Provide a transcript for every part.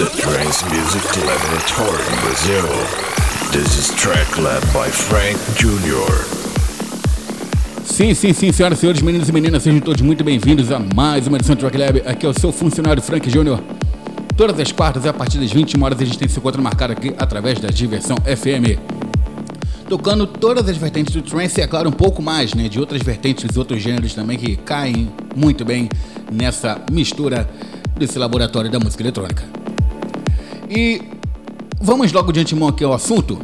The Trance Music Laboratory in Brazil. This is track led by Frank Jr. Sim, sim, sim, senhoras e senhores, meninos e meninas, sejam todos muito bem-vindos a mais uma edição do Track Lab. Aqui é o seu funcionário Frank Jr. Todas as quartas, a partir das 21 horas, a gente tem esse encontro marcado aqui através da Diversão FM. Tocando todas as vertentes do trance e, é claro, um pouco mais, né, de outras vertentes outros gêneros também que caem muito bem nessa mistura desse laboratório da música eletrônica. E vamos logo de antemão aqui ao assunto,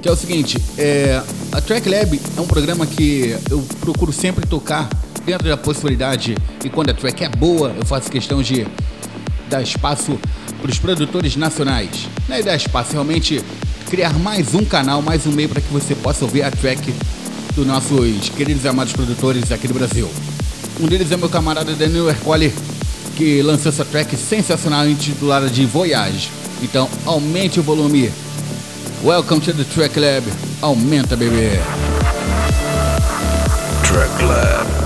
que é o seguinte, é, a Track Lab é um programa que eu procuro sempre tocar dentro da possibilidade e quando a track é boa, eu faço questão de dar espaço para os produtores nacionais. Não é dar espaço, realmente criar mais um canal, mais um meio para que você possa ouvir a track dos nossos queridos e amados produtores aqui do Brasil. Um deles é meu camarada Daniel Ercole, que lançou essa track sensacional intitulada de Voyage. Então, aumente o volume. Welcome to the Track Lab. Aumenta, bebê. Track Lab.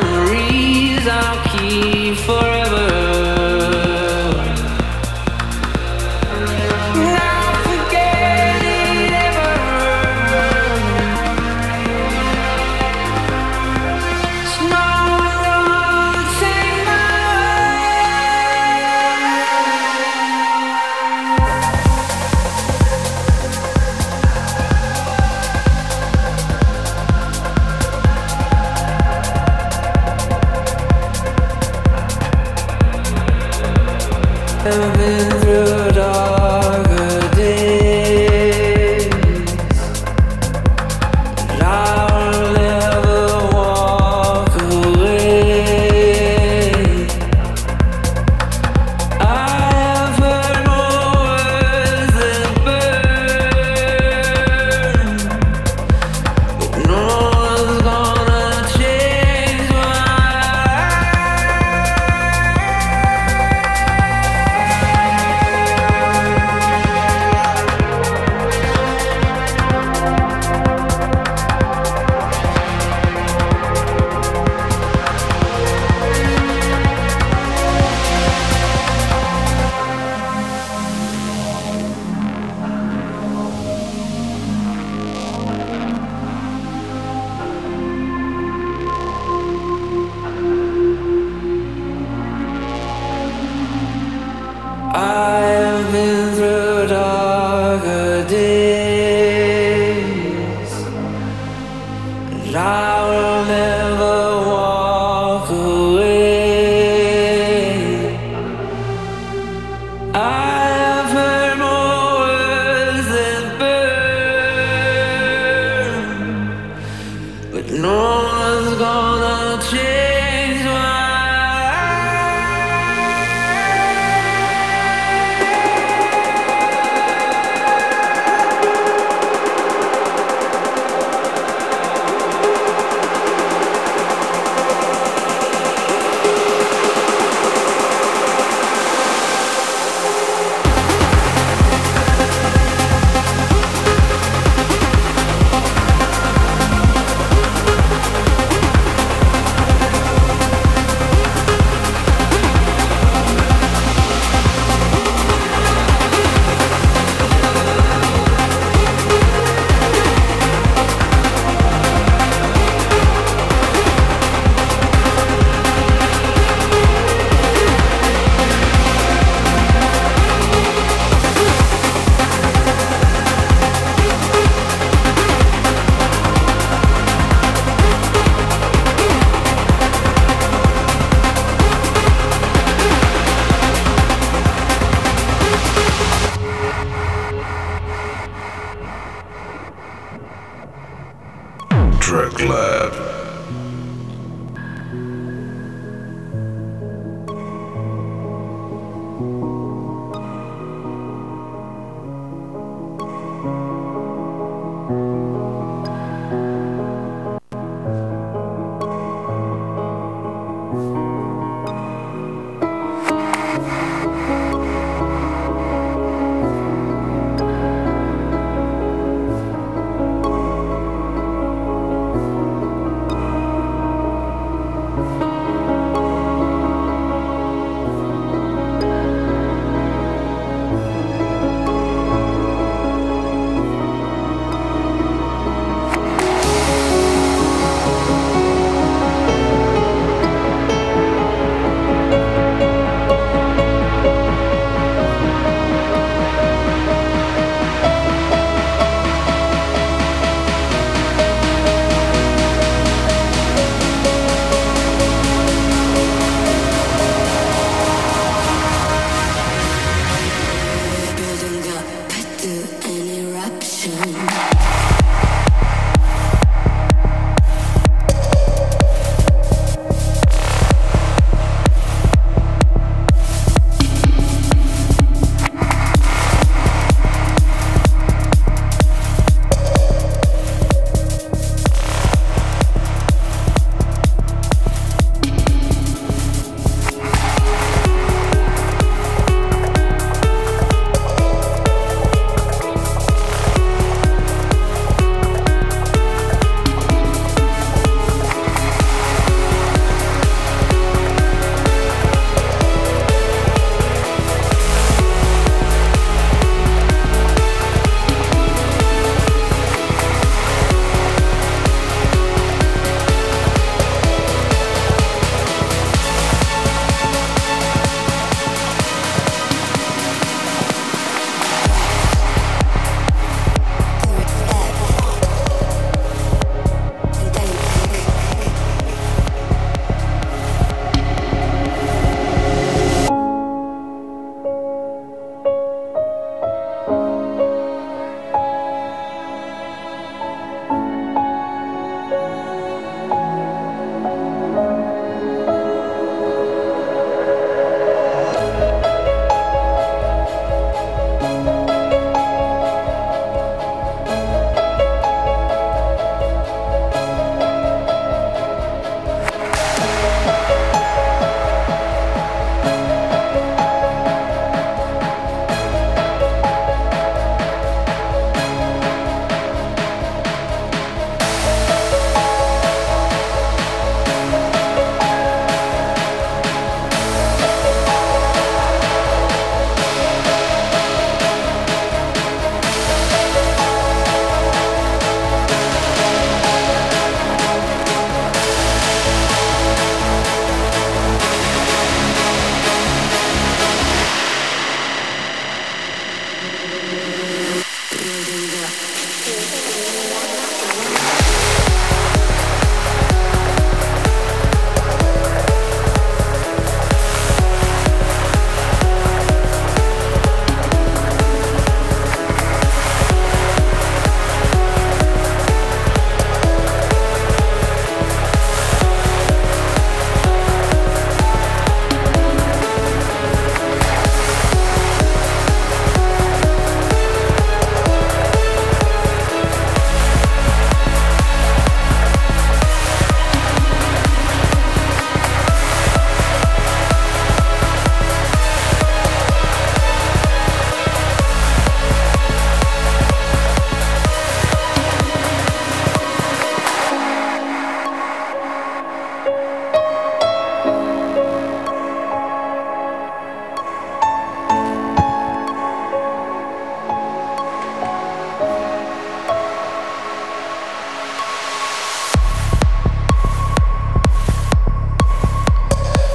memories I'll keep forever.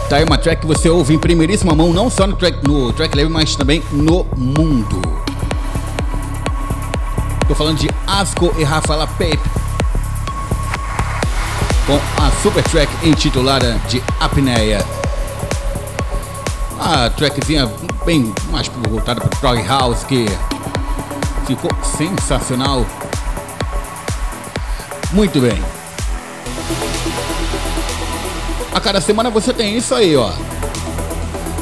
Tá aí uma track que você ouve em primeiríssima mão, não só no track, no track Lab, mas também no mundo. Tô falando de Asco e Rafaela Pepe. Com a super track intitulada de Apneia. A trackzinha bem mais voltada para Prog House que ficou sensacional. Muito bem. A cada semana você tem isso aí, ó.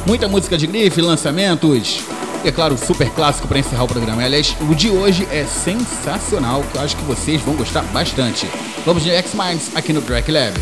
Muita música de grife, lançamentos. E é claro, super clássico para encerrar o programa. Aliás, o de hoje é sensacional, que eu acho que vocês vão gostar bastante. Vamos de X-Minds aqui no Track Lab.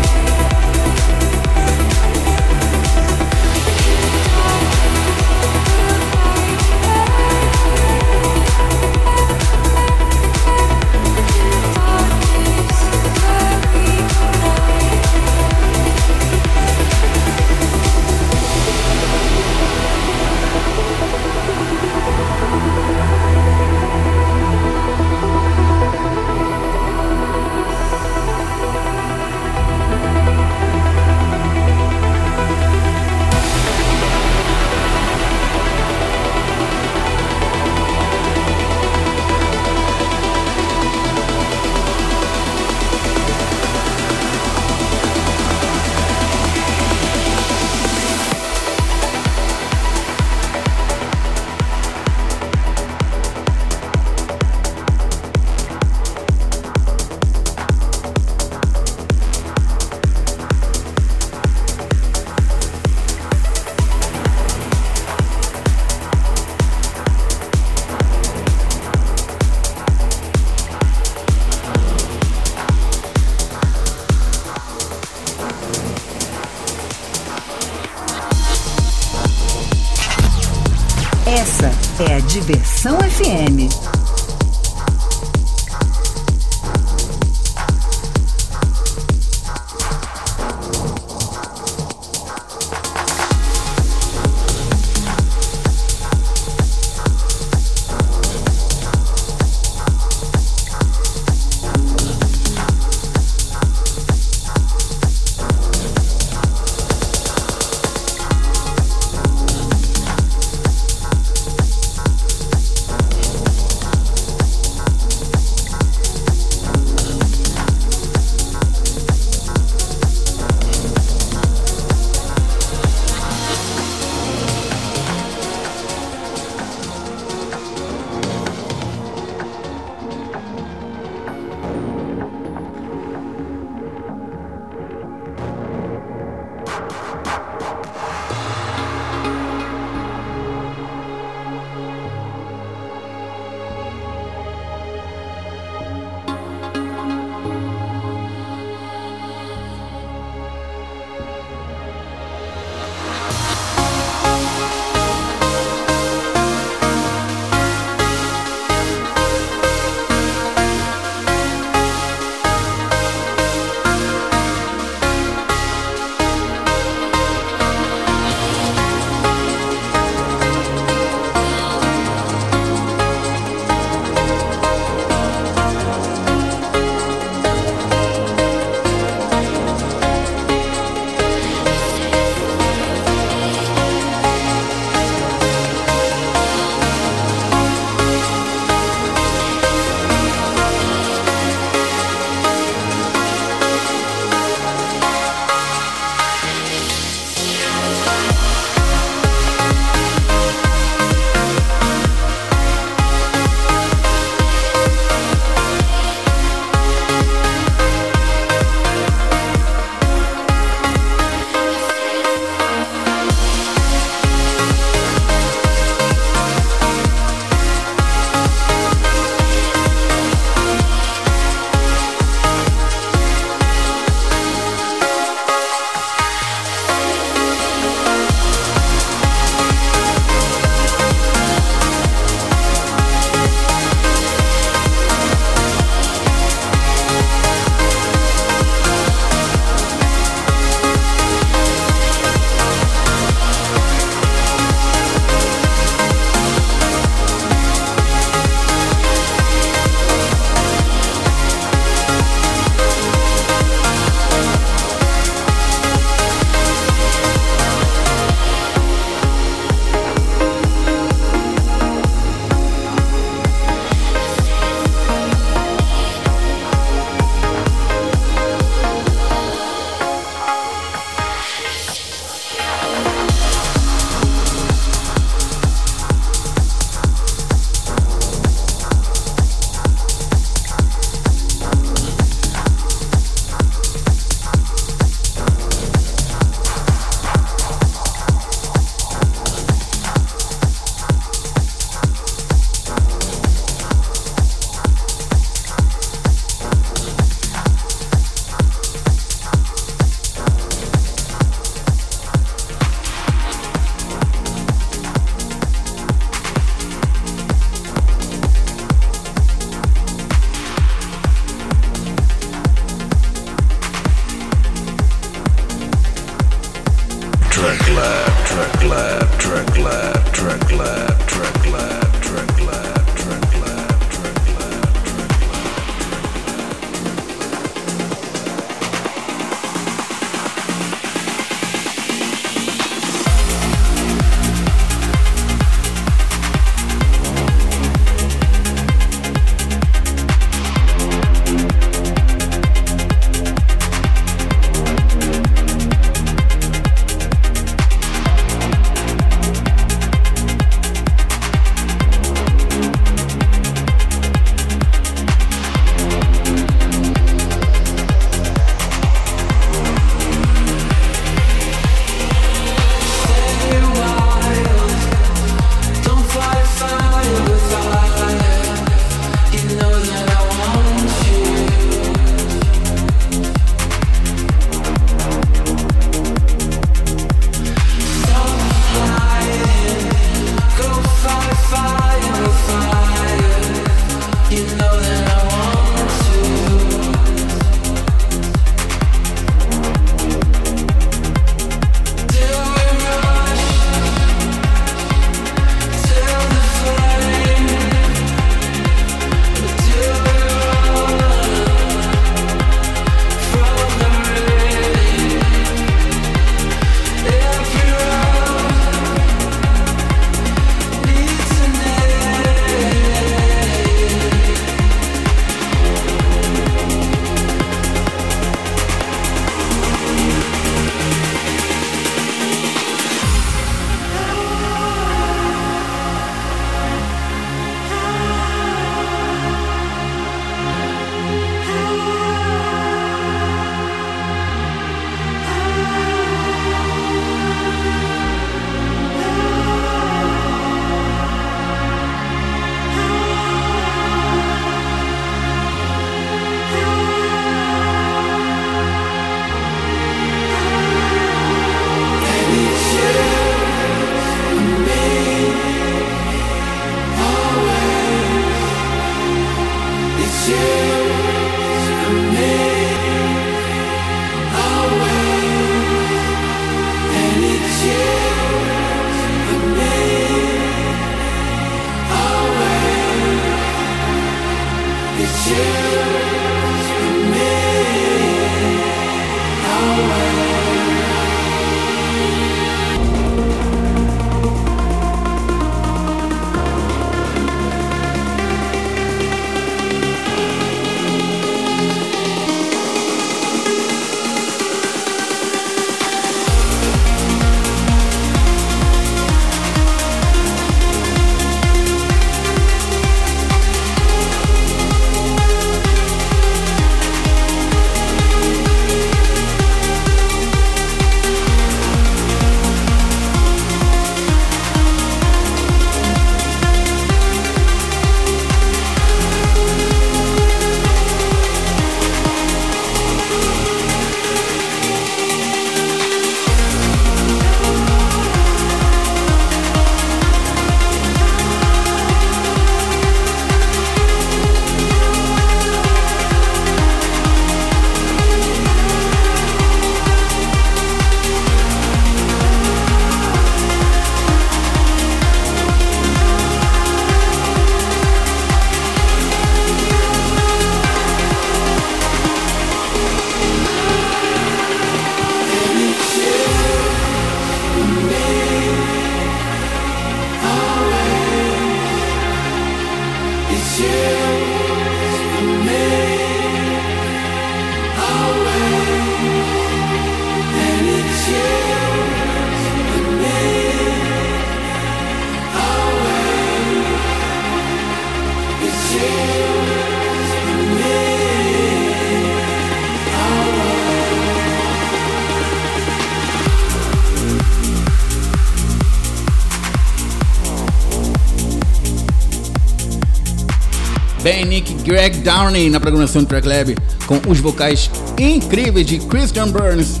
Ben Nick Greg Downey na programação do Track Lab, com os vocais incríveis de Christian Burns.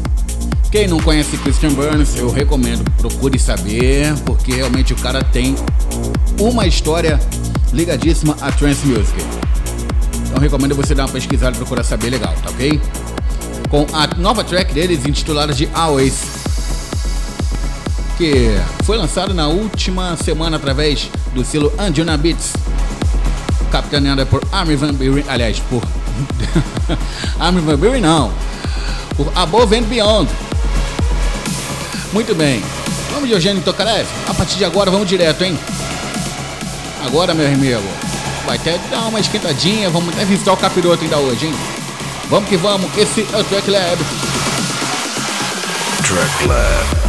Quem não conhece Christian Burns, eu recomendo, procure saber, porque realmente o cara tem uma história ligadíssima a trance music. Então recomendo você dar uma pesquisada e procurar saber legal, tá ok? Com a nova track deles intitulada de Always, que foi lançado na última semana através do selo Anjuna Beats, capitaneada por Armin Van Buren, aliás, por Armin Van Buren não, por Above and Beyond. Muito bem, vamos de Eugênio Tokarev? A partir de agora vamos direto, hein? Agora, meu amigo, vai até dar uma esquentadinha, vamos até visitar o capiroto ainda hoje, hein? Vamos que vamos, esse é o Track Lab. Track Lab.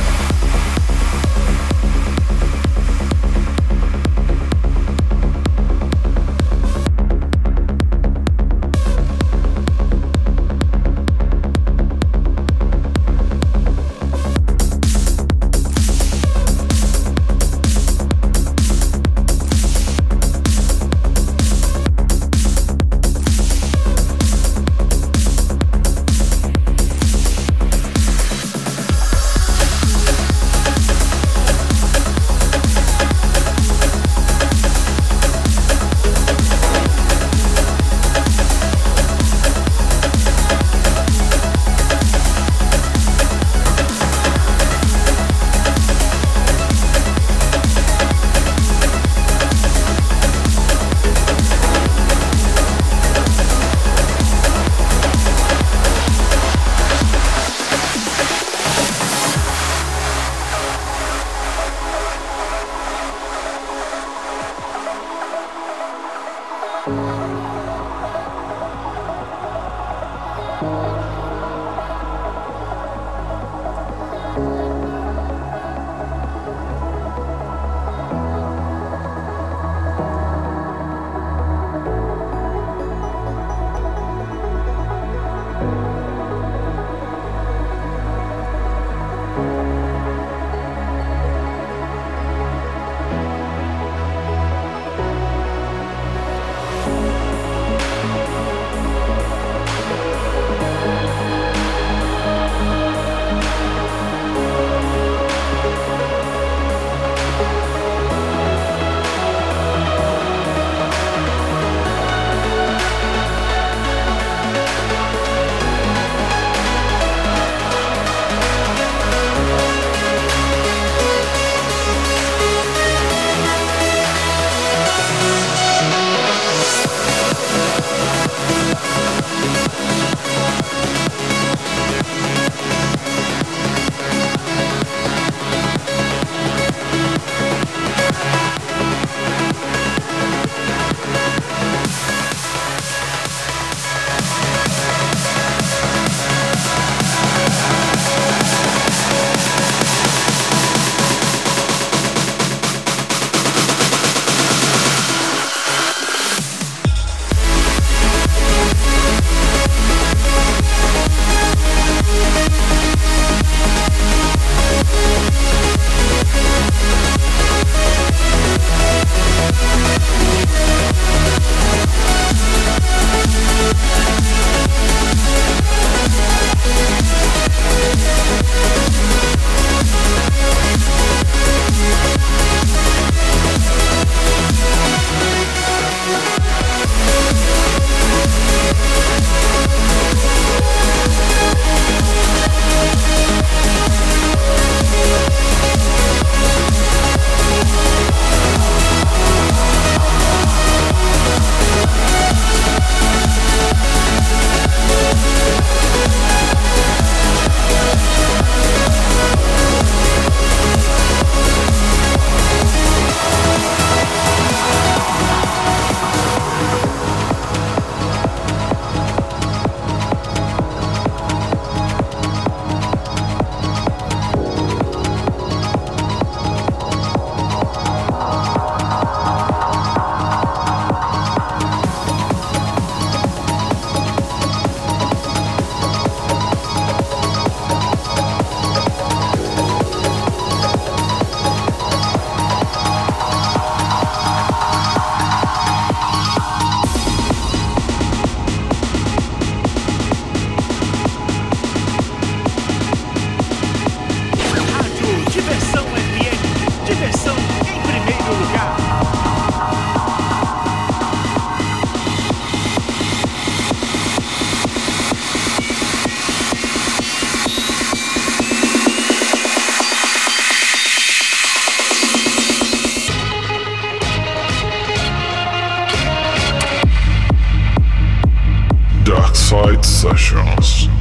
Side Sessions.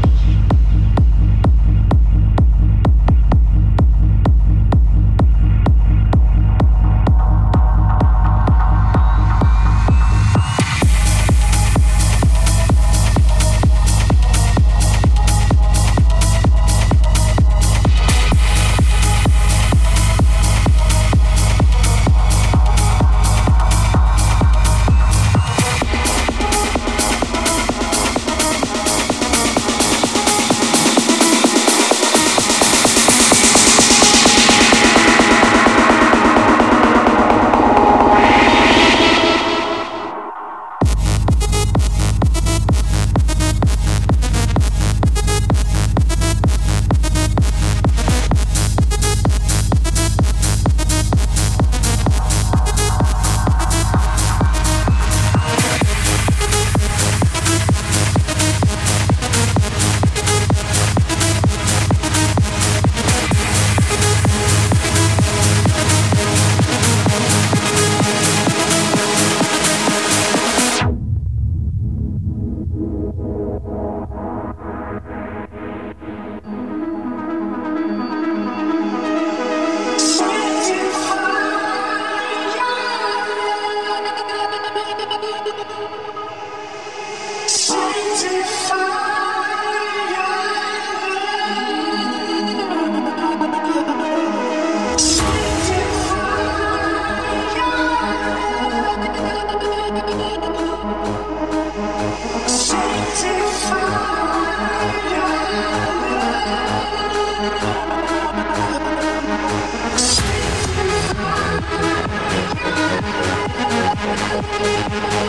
Música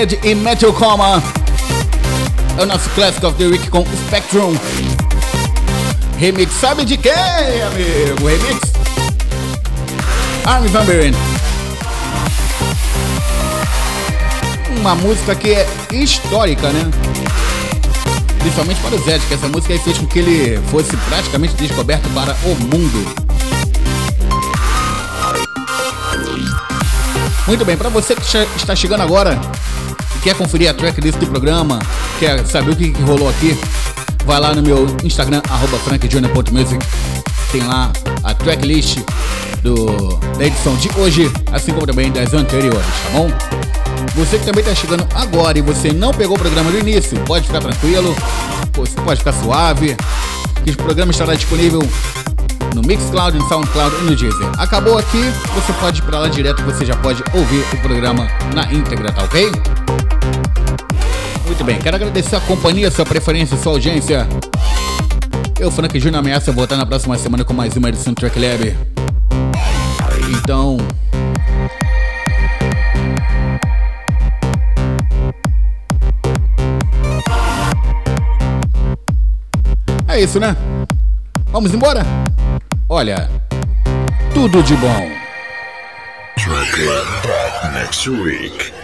Zed e Metal Coma. É o nosso Classic of the Week com Spectrum. Remix, sabe de quem, amigo? Remix? Armin Van Buren. Uma música que é histórica, né? Principalmente para o Zed, que essa música aí fez com que ele fosse praticamente descoberto para o mundo. Muito bem, para você que está chegando agora quer conferir a tracklist do programa, quer saber o que, que rolou aqui, vai lá no meu Instagram, frankjunior.music. Tem lá a tracklist do, da edição de hoje, assim como também das anteriores, tá bom? Você que também está chegando agora e você não pegou o programa do início, pode ficar tranquilo, pode ficar suave, que o programa estará disponível no Mixcloud, no Soundcloud e no Deezer. Acabou aqui, você pode ir para lá direto, você já pode ouvir o programa na íntegra, tá ok? Muito bem, quero agradecer a companhia, sua preferência, sua audiência. Eu, Frank Júnior, ameaça voltar na próxima semana com mais uma edição do Track Lab. Então. É isso, né? Vamos embora? Olha, tudo de bom. Track Lab back next week.